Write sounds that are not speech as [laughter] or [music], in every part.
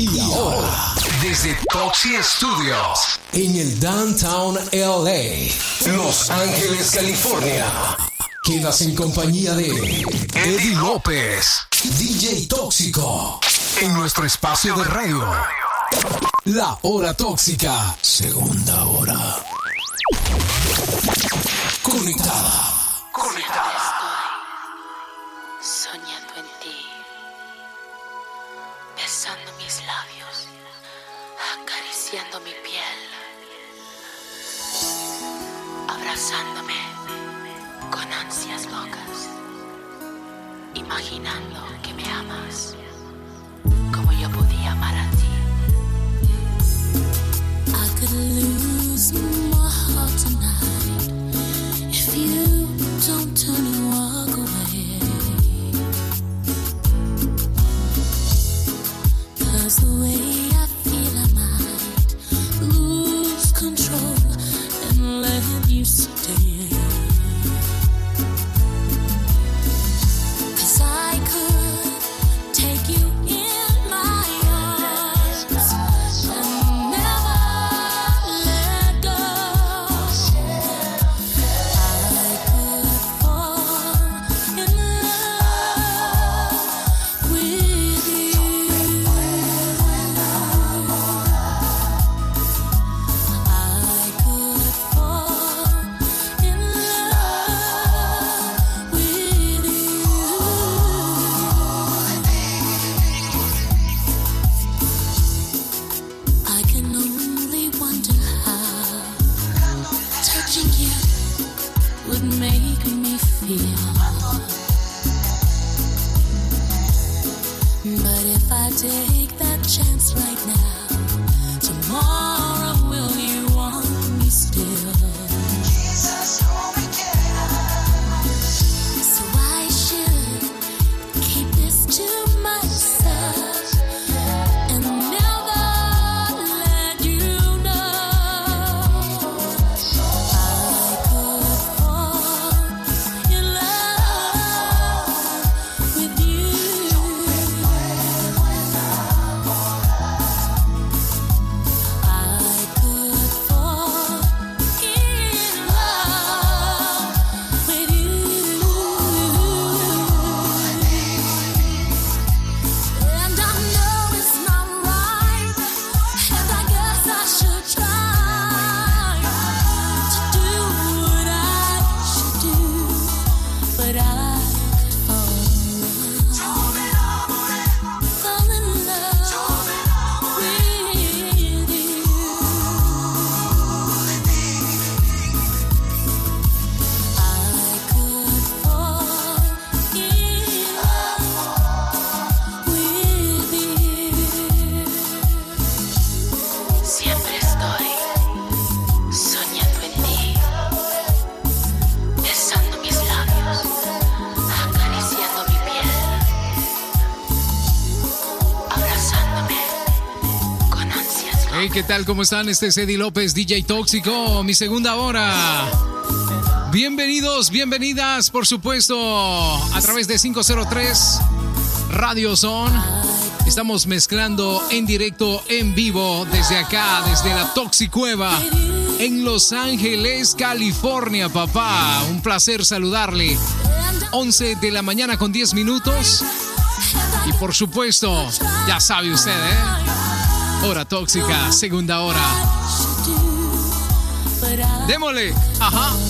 Y ahora, desde Toxi Studios, en el Downtown LA, Los Ángeles, California. Quedas en compañía de Eddie López, DJ Tóxico, en nuestro espacio de radio. La hora tóxica, segunda hora. Conectada. Imaginando que me amas como yo podía amar a ti. I could lose my heart tonight if you don't turn and walk away. Cause the way Hey, ¿qué tal? ¿Cómo están? Este es Eddie López, DJ Tóxico, mi segunda hora. Bienvenidos, bienvenidas, por supuesto, a través de 503 Radio Zone. Estamos mezclando en directo, en vivo, desde acá, desde la Toxicueva, en Los Ángeles, California, papá. Un placer saludarle. 11 de la mañana con 10 minutos. Y por supuesto, ya sabe usted, ¿eh? Hora tóxica, segunda hora. Démosle. Ajá.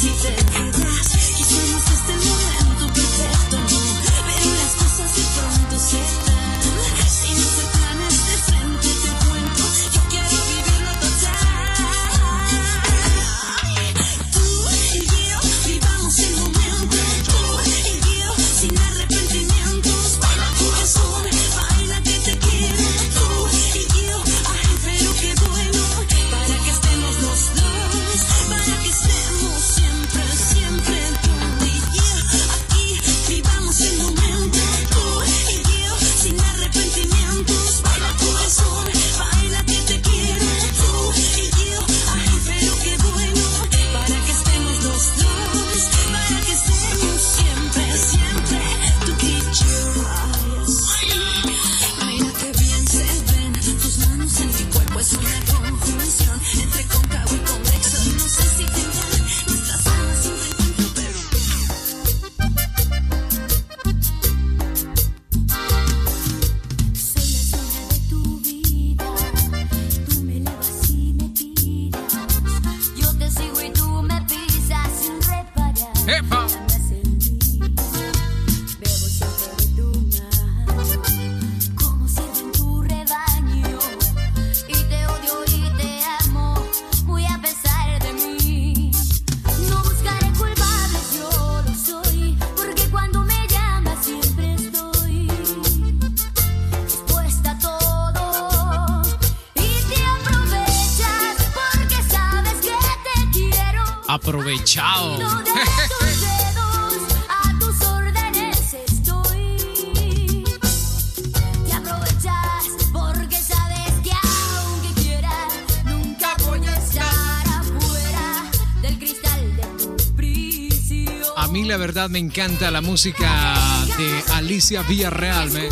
season. aprovechado. A mí la verdad me encanta la música de Alicia Villarreal. ¿eh?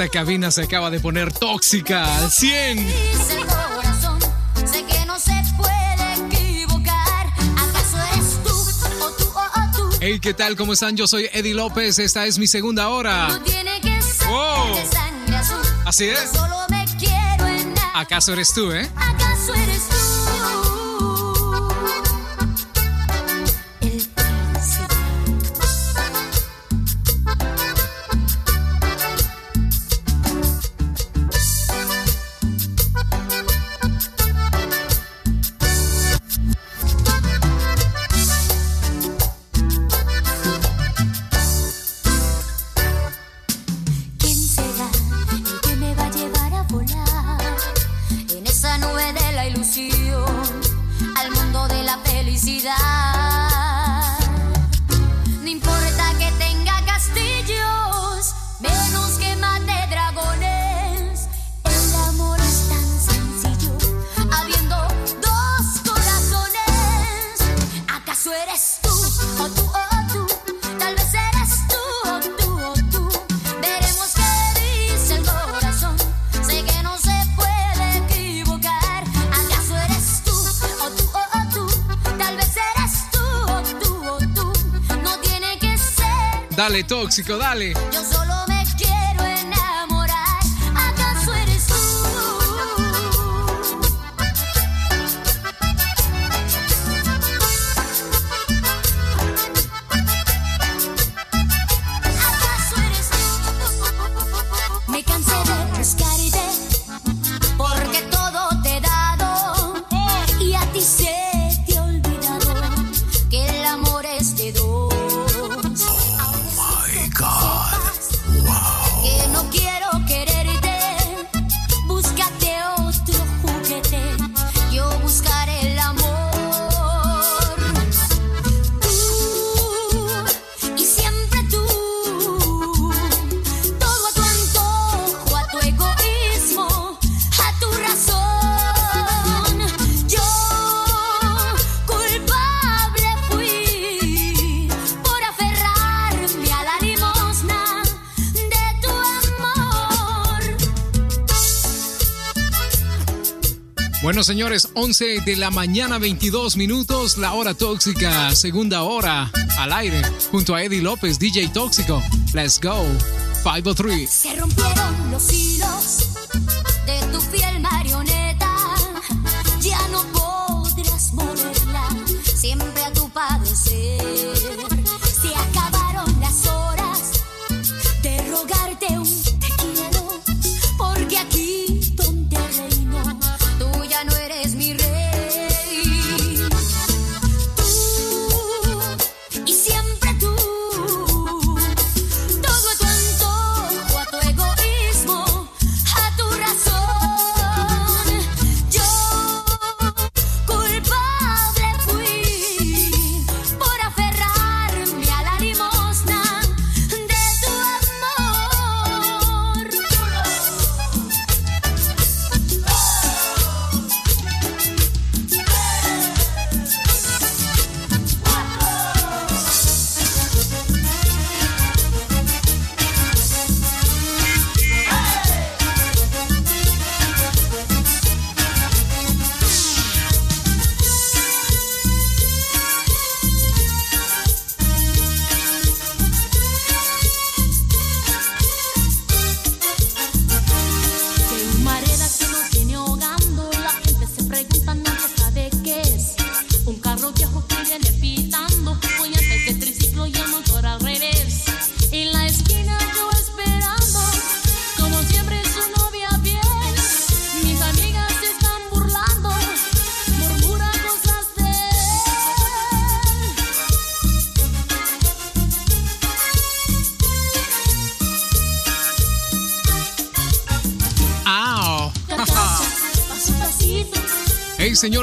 Esta cabina se acaba de poner tóxica al 100. Hey, ¿qué tal? ¿Cómo están? Yo soy Eddie López. Esta es mi segunda hora. Así es. ¿Acaso eres tú, eh? Dale, tóxico, dale. señores, 11 de la mañana, 22 minutos, la hora tóxica, segunda hora, al aire, junto a Eddie López, DJ Tóxico. Let's go. 503.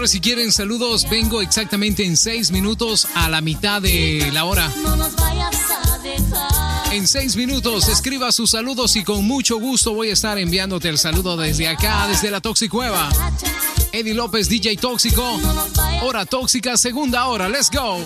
Pues, si quieren saludos, vengo exactamente en seis minutos a la mitad de la hora. En seis minutos, escriba sus saludos y con mucho gusto voy a estar enviándote el saludo desde acá, desde la Toxicueva. Eddie López, DJ Tóxico. Hora Tóxica, segunda hora. Let's go.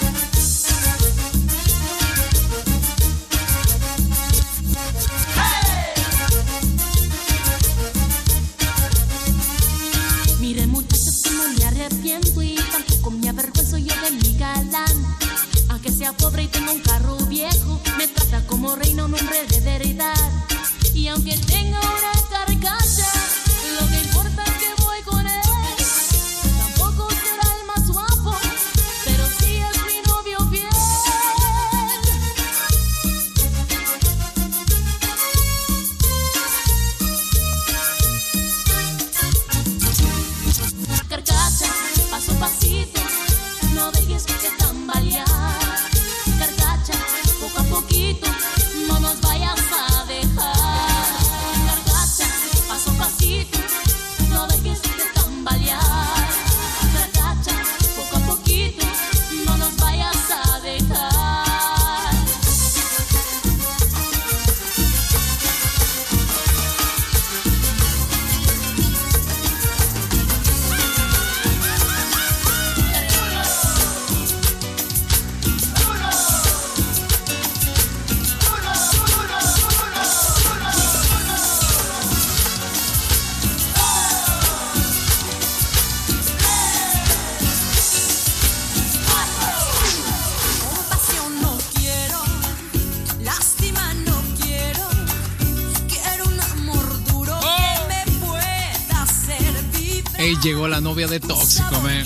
Llegó la novia de Tóxico, man.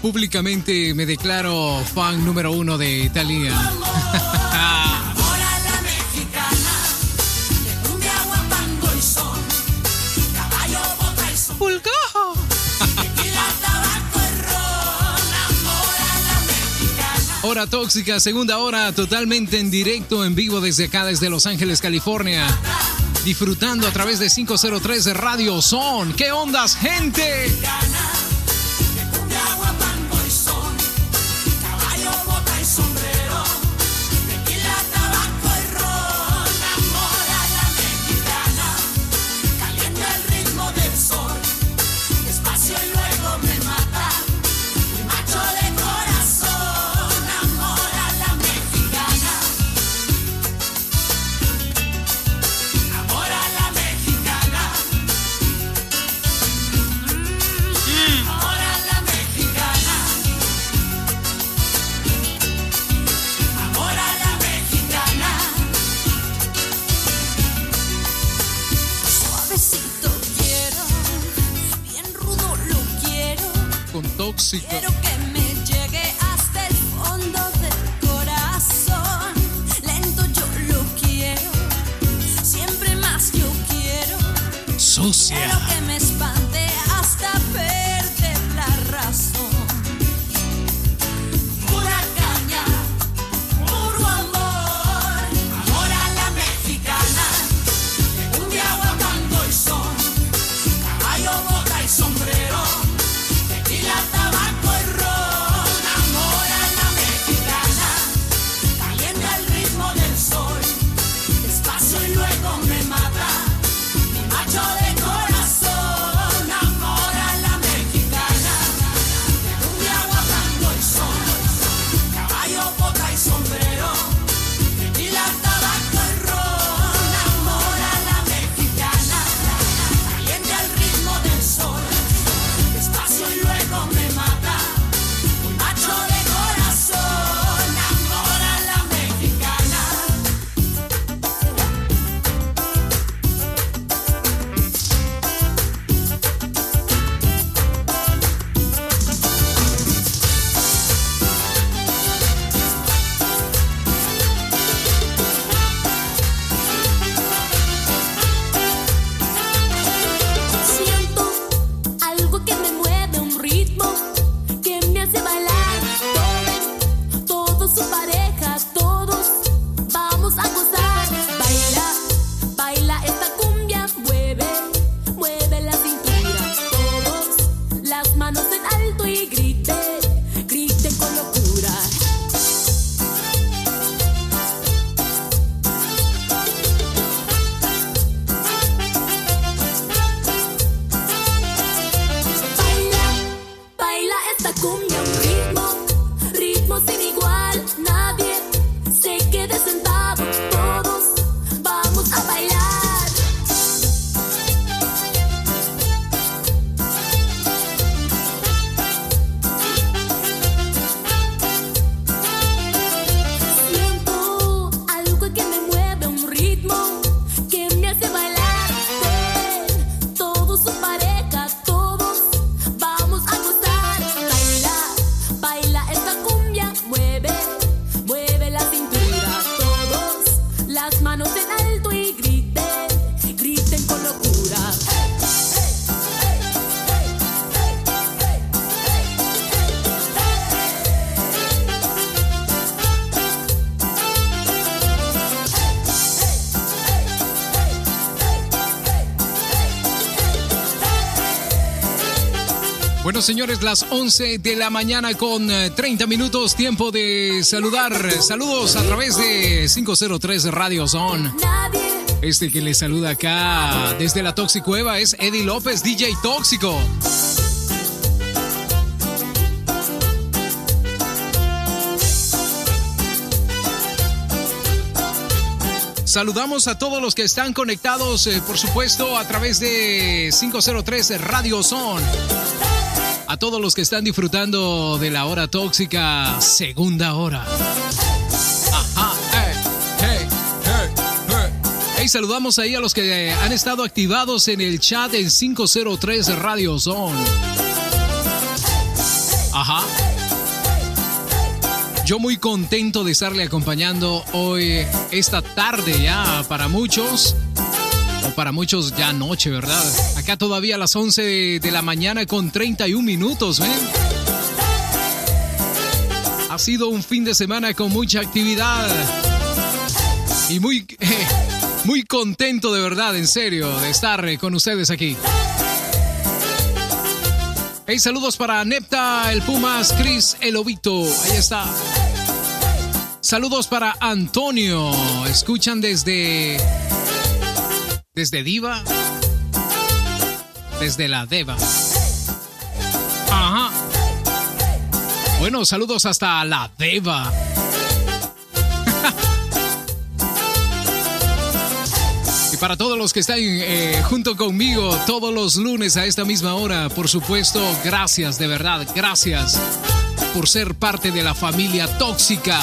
Públicamente me declaro fan número uno de Italia. tóxica, segunda hora totalmente en directo, en vivo desde acá, desde Los Ángeles, California. Disfrutando a través de 503 de Radio Son. ¿Qué ondas, gente? asocia. Señores, las 11 de la mañana con eh, 30 minutos, tiempo de saludar. Saludos a través de 503 Radio Zone. Este que le saluda acá desde la Toxicueva es Eddie López, DJ Tóxico. Saludamos a todos los que están conectados, eh, por supuesto, a través de 503 Radio Zone. A todos los que están disfrutando de la hora tóxica, segunda hora. Ajá, hey, hey, hey, hey. Hey, saludamos ahí a los que han estado activados en el chat en 503 Radio Zone. Ajá. Yo muy contento de estarle acompañando hoy, esta tarde ya para muchos, para muchos ya noche, ¿verdad? Acá todavía a las 11 de, la mañana con 31 minutos, ¿ven? Ha sido un fin de semana con mucha actividad y muy, [laughs] muy contento de verdad, en serio, de estar eh, con ustedes aquí. Hey, saludos para Nepta, el Pumas, Chris, el Obito. Ahí está. Saludos para Antonio. Escuchan desde. Desde Diva. Desde la Deva. Ajá. Bueno, saludos hasta la Deva. [laughs] Y para todos los que están eh, junto conmigo todos los lunes a esta misma hora, por supuesto, gracias, de verdad, gracias por ser parte de la familia tóxica.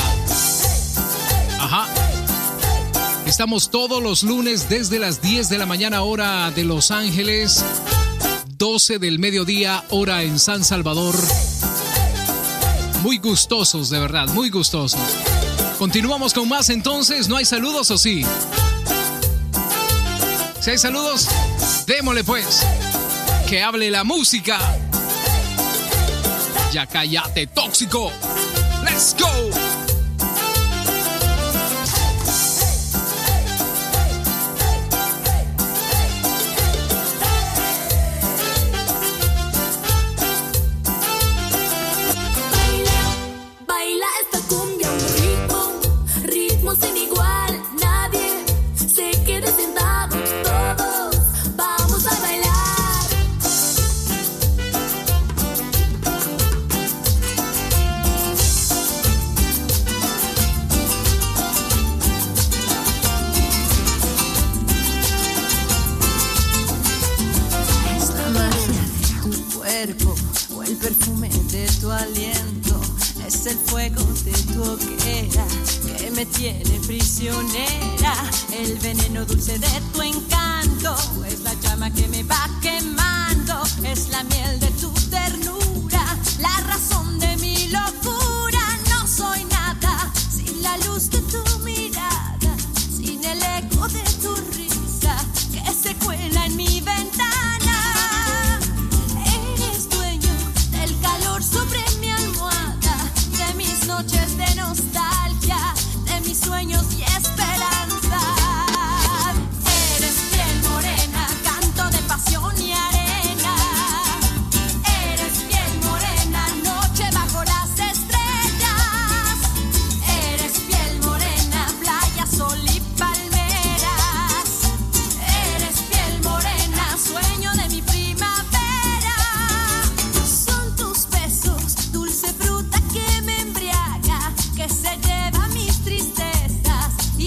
Estamos todos los lunes desde las 10 de la mañana hora de Los Ángeles, 12 del mediodía hora en San Salvador. Muy gustosos, de verdad, muy gustosos. Continuamos con más entonces, ¿no hay saludos o sí? Si hay saludos, démosle pues. Que hable la música. Ya cállate, tóxico. Let's go.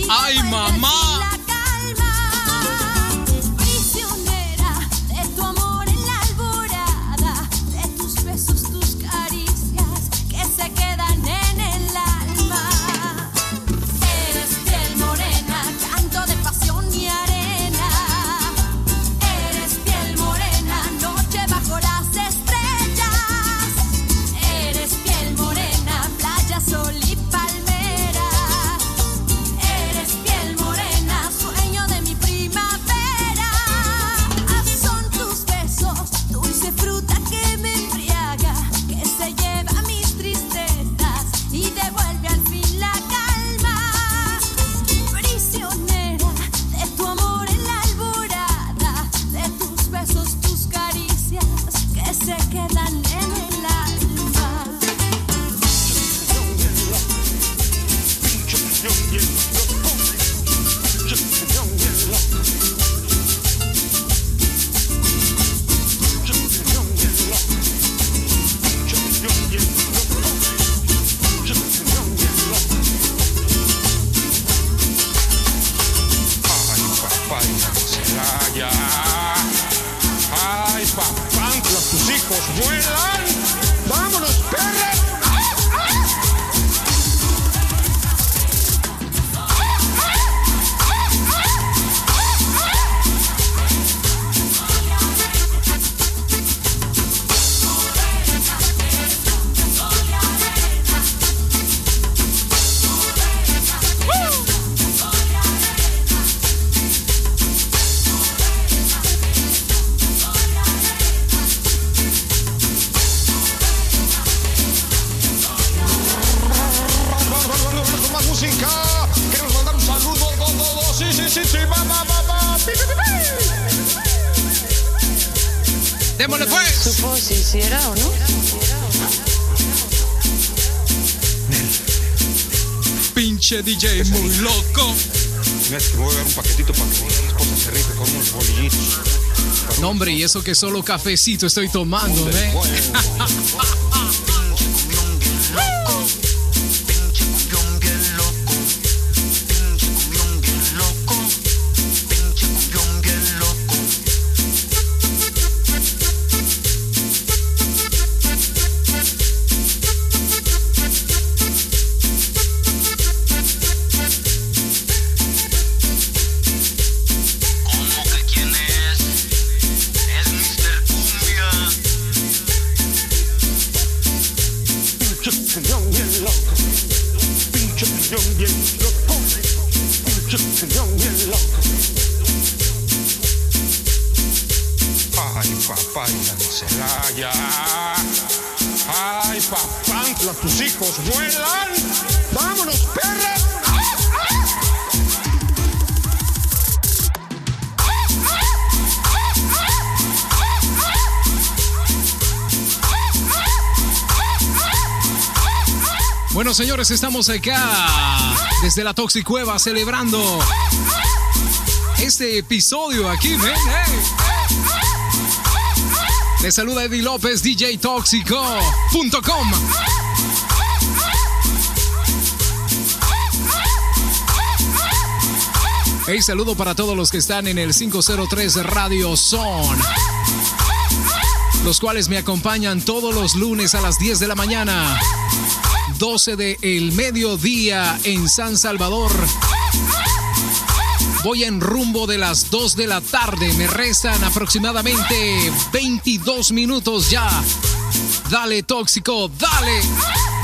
¡Ay, mamá! Pinche DJ muy loco. Mira, es que me voy a dar un paquetito para que mi esposa se rife con unos bolillitos. No, hombre, y eso que solo cafecito estoy tomando, ¿eh? [laughs] señores, estamos acá desde la Toxicueva celebrando este episodio aquí, ven, hey. Les saluda Eddie López, DJ Tóxico.com. Hey, saludo para todos los que están en el 503 Radio Zone. Los cuales me acompañan todos los lunes a las 10 de la mañana. 12 de el mediodía en San Salvador. Voy en rumbo de las 2 de la tarde. Me restan aproximadamente 22 minutos ya. Dale, tóxico, dale.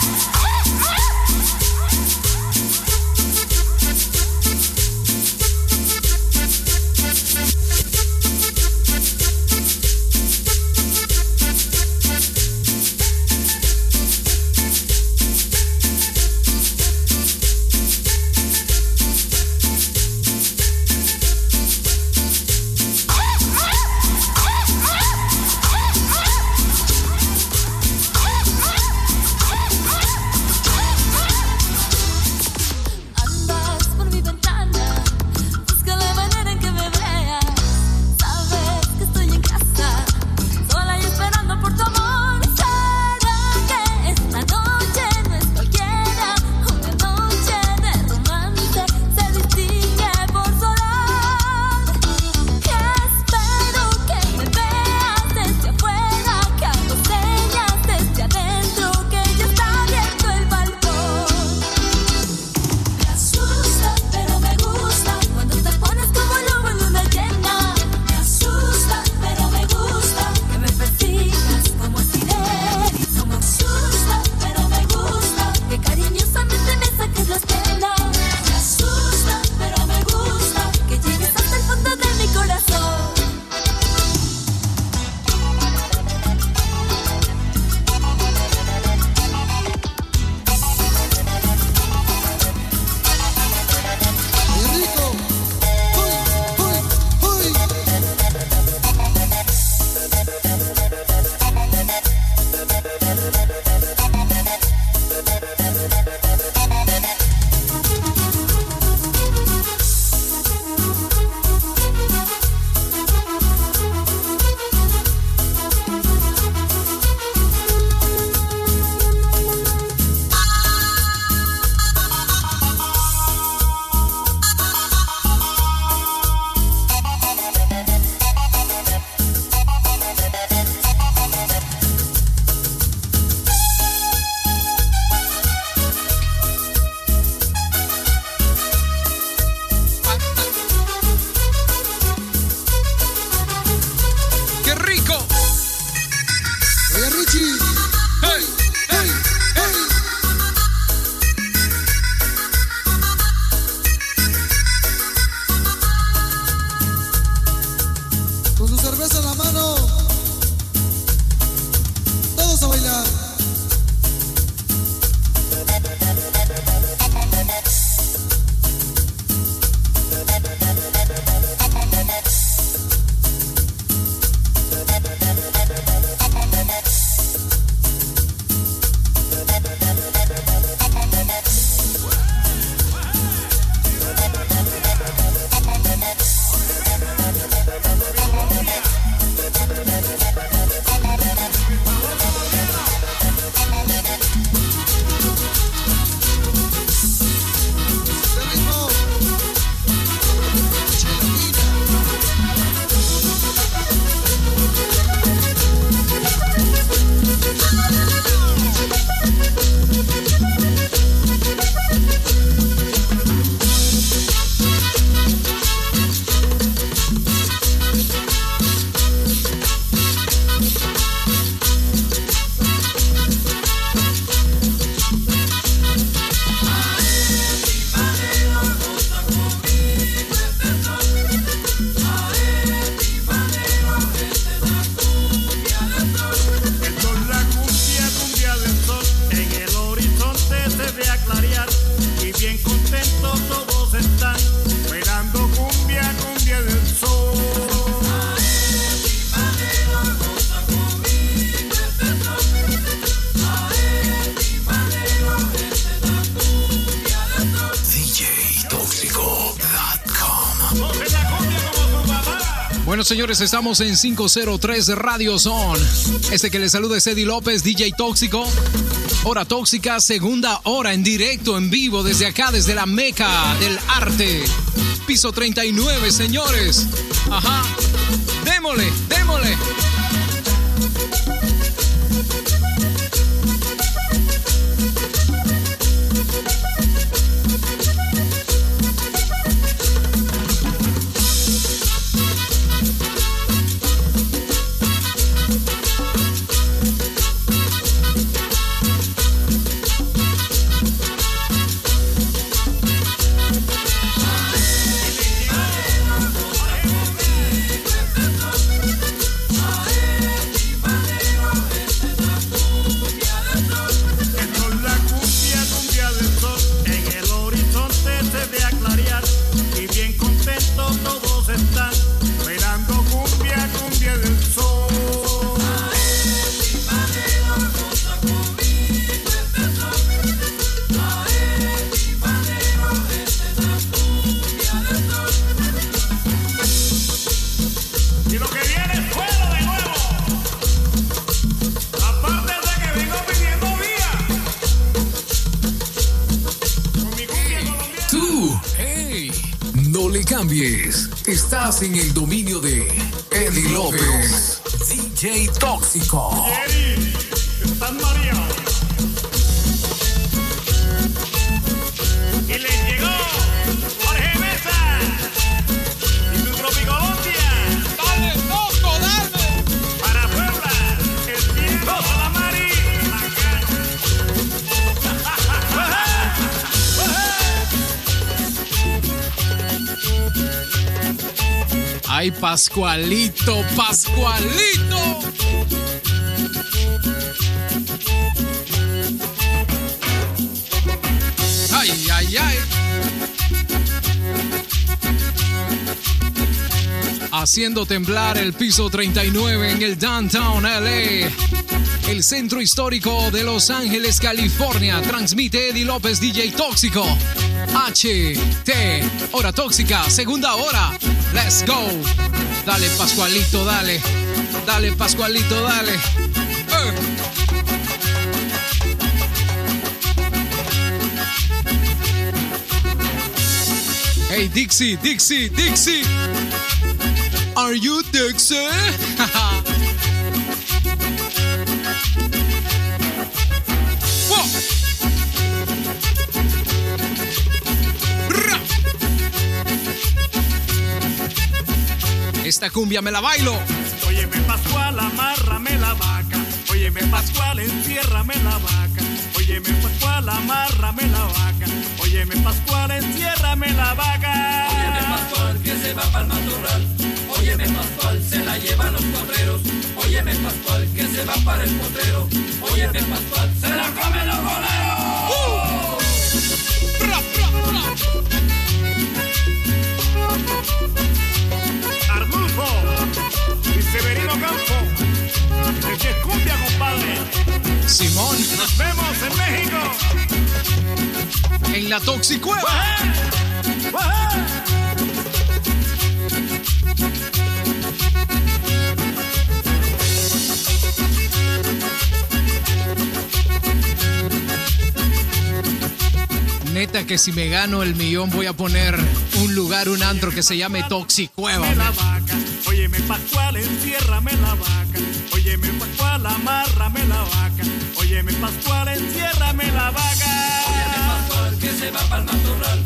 Señores, estamos en 503 Radio Zone. Este que les saluda es Eddie López, DJ Tóxico. Hora tóxica, segunda hora en directo, en vivo, desde acá, desde la meca del arte. Piso 39, señores. Ajá. Démosle, démosle. Ay, Pascualito, Pascualito. Ay, ay, ay. Haciendo temblar el piso 39 en el downtown LA. El centro histórico de Los Ángeles, California. Transmite Eddie López, DJ Tóxico. H, T, hora tóxica, segunda hora. Let's go. Dale, Pascualito, dale. Dale, Pascualito, dale. Eh. Hey, Dixie, Dixie, Dixie. Are you Dixie? [laughs] Esta cumbia me la bailo. Óyeme Pascual, amárrame la vaca. Óyeme Pascual, enciérrame la vaca. Óyeme Pascual, amárrame la vaca. Óyeme Pascual, enciérrame la vaca. Óyeme Pascual que se va para el matorral. Óyeme Pascual, se la llevan los potreros. Óyeme Pascual que se va para el potrero. Óyeme Pascual, se la comen los boleros. Es cumbia, compadre. Simón Nos vemos en México. en la Toxicueva. Neta que si me gano el millón voy a poner un lugar, un antro que se llame Toxicueva. Vaca, óyeme Pascual, enciérrame la vaca. Óyeme Pascual, amárrame la vaca. Óyeme Pascual, enciérrame la vaca. Óyeme Pascual que se va para el matorral.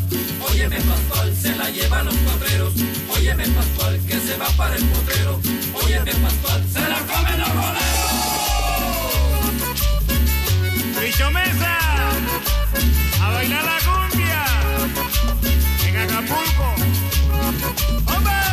Óyeme Pascual, se la llevan los potreros. Óyeme Pascual que se va para el potrero. Óyeme Pascual, se la comen los boleros. Bicho Mesa, a bailar la cumbia en Acapulco. ¡Hombre!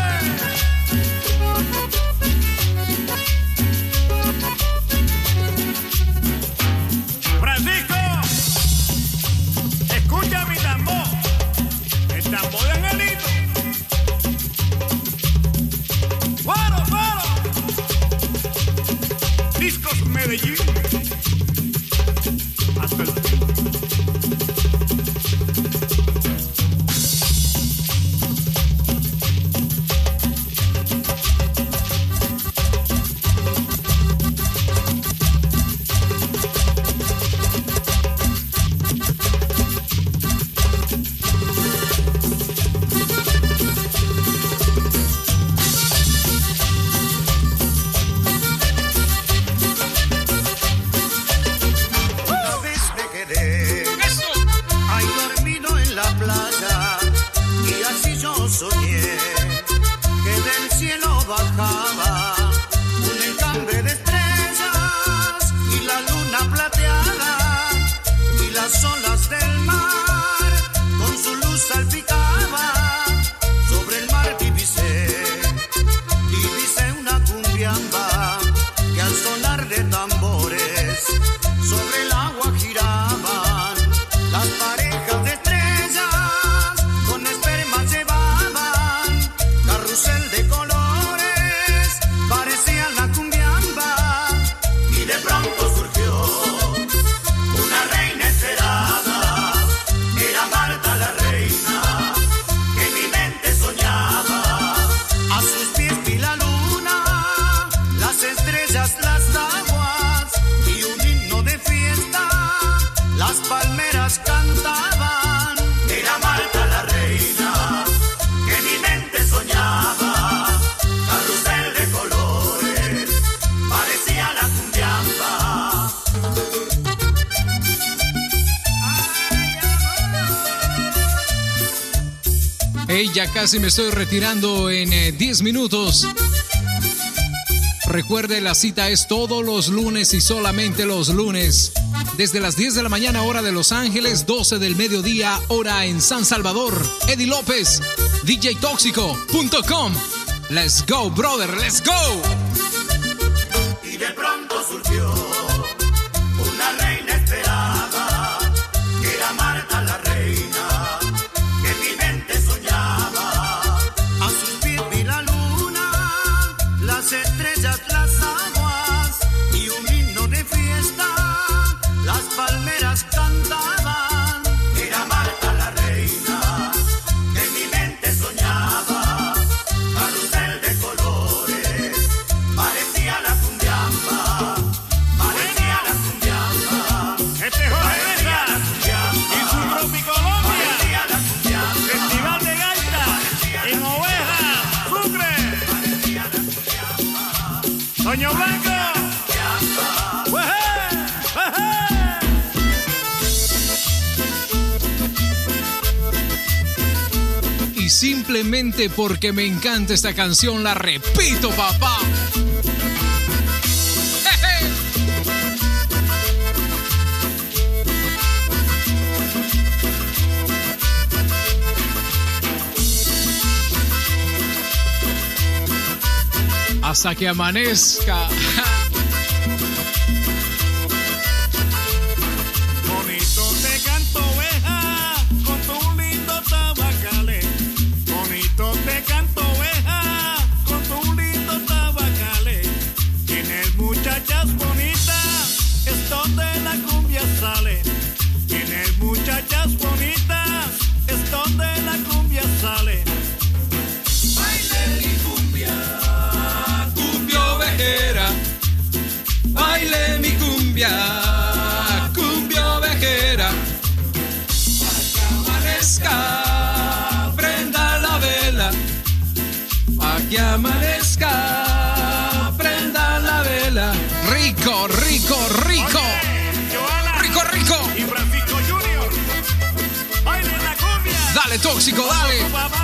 casi me estoy retirando en eh, 10 minutos. Recuerde, la cita es todos los lunes y solamente los lunes. Desde las 10 de la mañana, hora de Los Ángeles, 12 del mediodía, hora en San Salvador. Eddie López, DJTóxico.com. Let's go, brother, let's go. Porque me encanta esta canción, la repito, papá. Hasta que amanezca. tóxico, dale.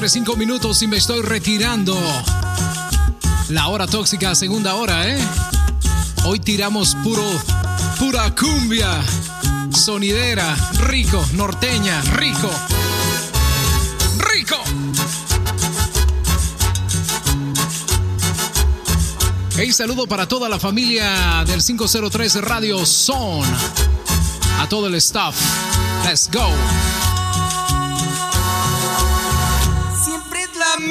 Señores, cinco minutos y me estoy retirando. La hora tóxica, segunda hora, ¿eh? Hoy tiramos puro, pura cumbia. Sonidera, rico, norteña, rico. ¡Rico! Hey, saludo para toda la familia del 503 Radio Son. A todo el staff. Let's go.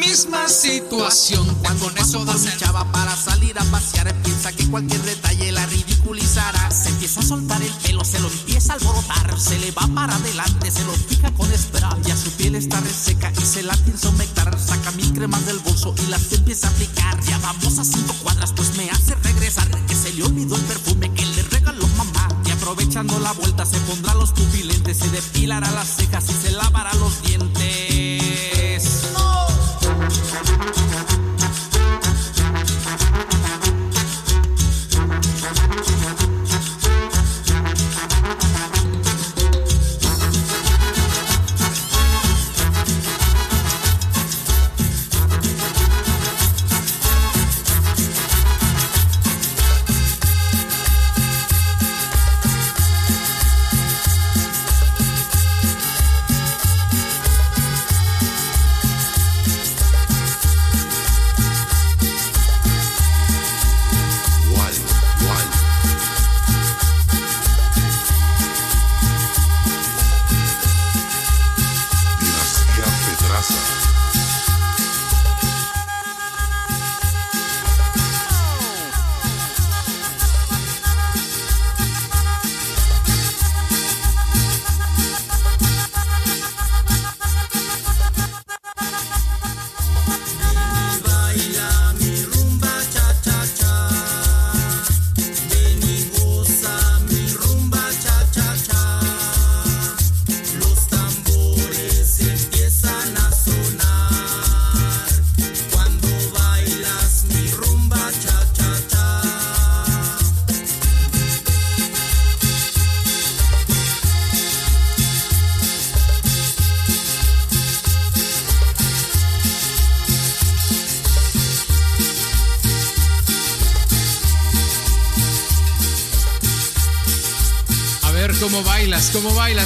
Misma situación. Cuando eso da mi chava para salir a pasear, piensa que cualquier detalle la ridiculizará. Se empieza a soltar el pelo, se lo empieza a alborotar, se le va para adelante, se lo fija con spray. Ya su piel está reseca y se la piensa humectar. Saca mil cremas del bolso y las empieza a aplicar. Ya vamos a cinco cuadras, pues me hace regresar. Que se le olvidó el perfume que le regaló mamá. Y aprovechando la vuelta, se pondrá los pupilentes, se depilará las cejas y se lavará los dientes.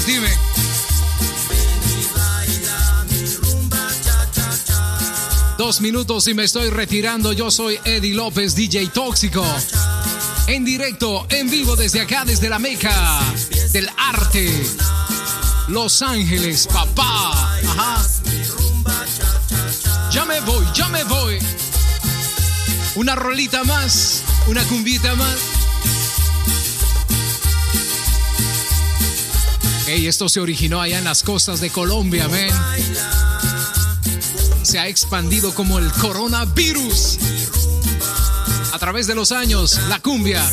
Dime. Dos minutos y me estoy retirando. Yo soy Eddie López, DJ Tóxico. En directo, en vivo desde acá, desde la Meca del arte. Los Ángeles, papá. Ajá. Ya me voy, ya me voy. Una rolita más, una cumbita más. Ey, esto se originó allá en las costas de Colombia, men. Se ha expandido como el coronavirus. A través de los años, la cumbia.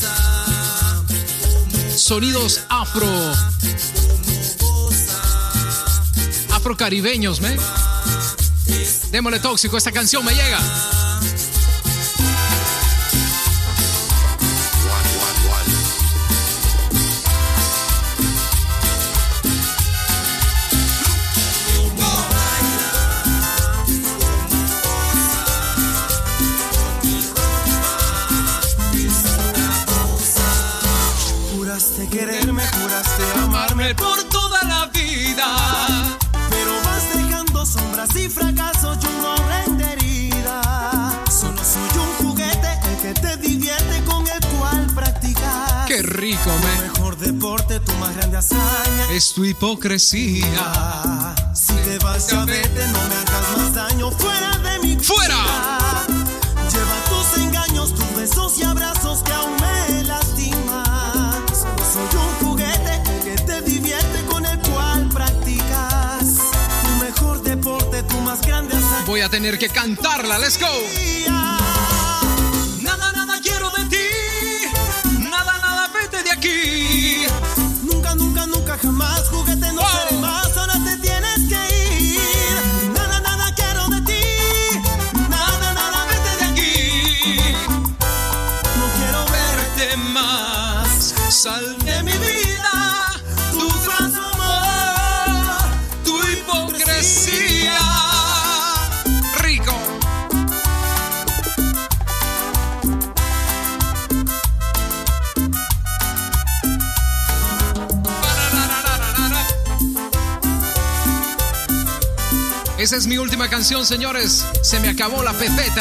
Sonidos afro. Afrocaribeños, men. Démosle tóxico, esta canción me llega. Es tu hipocresía. Si te vas, ya vete, no me hagas más daño. Fuera de mi ¡Fuera! vida. Lleva tus engaños, tus besos y abrazos que aún me lastiman. Soy un juguete que te divierte con el cual practicas. Tu mejor deporte, tu más grande voy a tener que cantarla. Let's go. Esa es mi última canción, señores. Se me acabó la pepeta.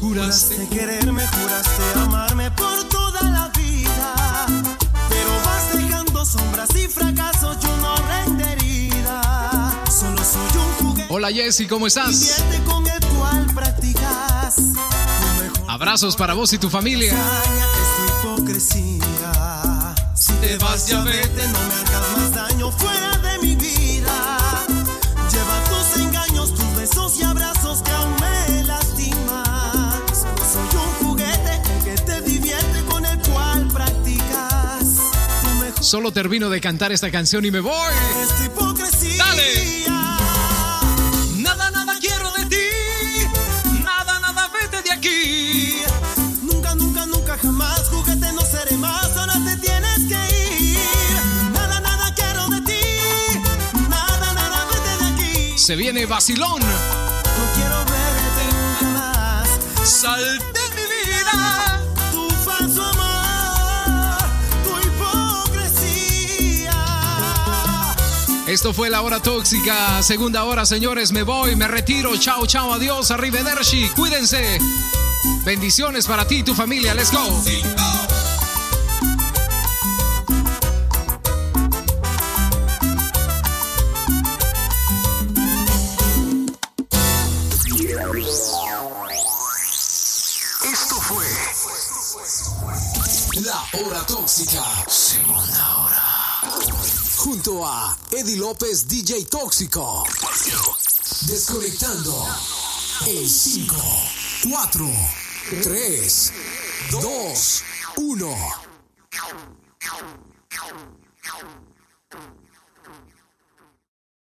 Juraste quererme, juraste amarme por toda la vida. Pero vas dejando sombras y fracasos, yo no rendería. Solo soy un juguete Hola Jessy, ¿cómo estás? con el cual practicas. Abrazos para vos y tu familia. es tu hipocresía. Si te vas, ya vete, no me hagas más daño fuera de mi vida. Solo termino de cantar esta canción y me voy. es tu hipocresía. Dale. Nada, nada quiero de ti. Nada, nada vete de aquí. Nunca, nunca, nunca jamás juguete no seré más. Ahora te tienes que ir. Nada, nada quiero de ti. Nada, nada vete de aquí. Se viene vacilón. No quiero verte nunca más. Esto fue la hora tóxica. Segunda hora, señores. Me voy, me retiro. Chao, chao, adiós. Arrivederci. Cuídense. Bendiciones para ti y tu familia. Let's go. Eddie López, DJ Tóxico. Desconectando. En 5, 4, 3, 2, 1.